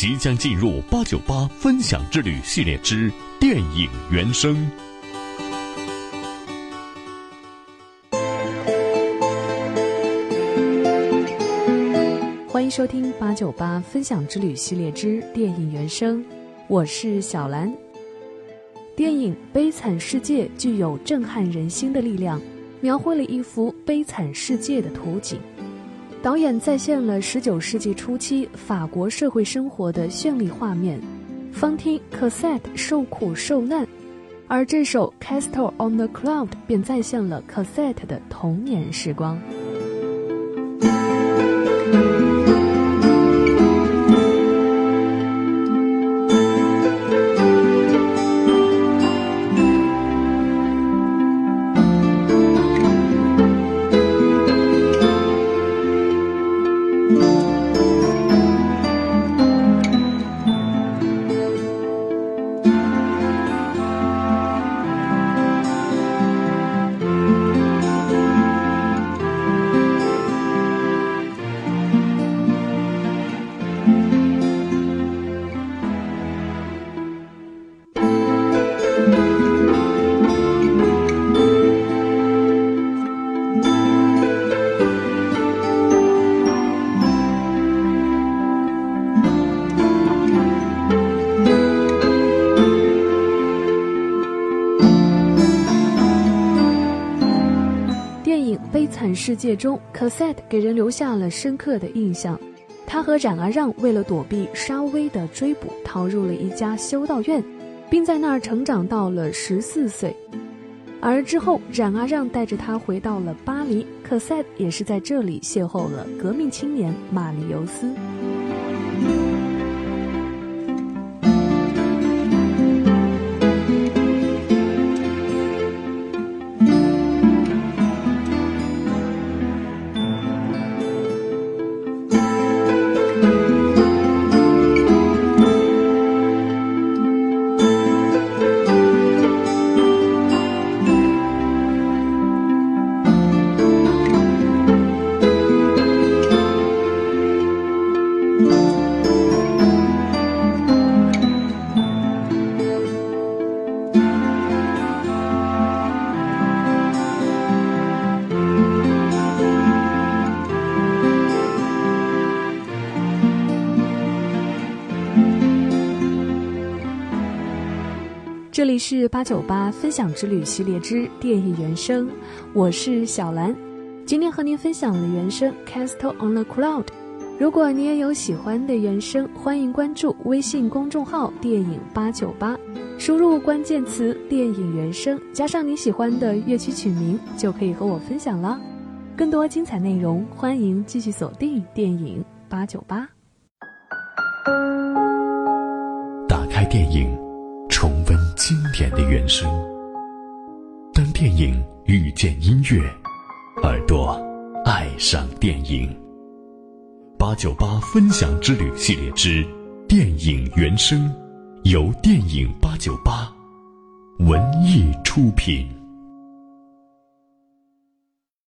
即将进入八九八分享之旅系列之电影原声。欢迎收听八九八分享之旅系列之电影原声，我是小兰。电影《悲惨世界》具有震撼人心的力量，描绘了一幅悲惨世界的图景。导演再现了19世纪初期法国社会生活的绚丽画面，方听 Cassette 受苦受难，而这首 Castle on the Cloud 便再现了 Cassette 的童年时光。世界中，Cosette 给人留下了深刻的印象。他和冉阿让为了躲避沙威的追捕，逃入了一家修道院，并在那儿成长到了十四岁。而之后，冉阿让带着他回到了巴黎，Cosette 也是在这里邂逅了革命青年玛丽尤斯。这里是八九八分享之旅系列之电影原声，我是小兰。今天和您分享的原声《Castle on the Cloud》。如果你也有喜欢的原声，欢迎关注微信公众号“电影八九八”，输入关键词“电影原声”，加上你喜欢的乐曲曲名，就可以和我分享了。更多精彩内容，欢迎继续锁定电影八九八。打开电影。重温经典的原声。当电影遇见音乐，耳朵爱上电影。八九八分享之旅系列之电影原声，由电影八九八文艺出品。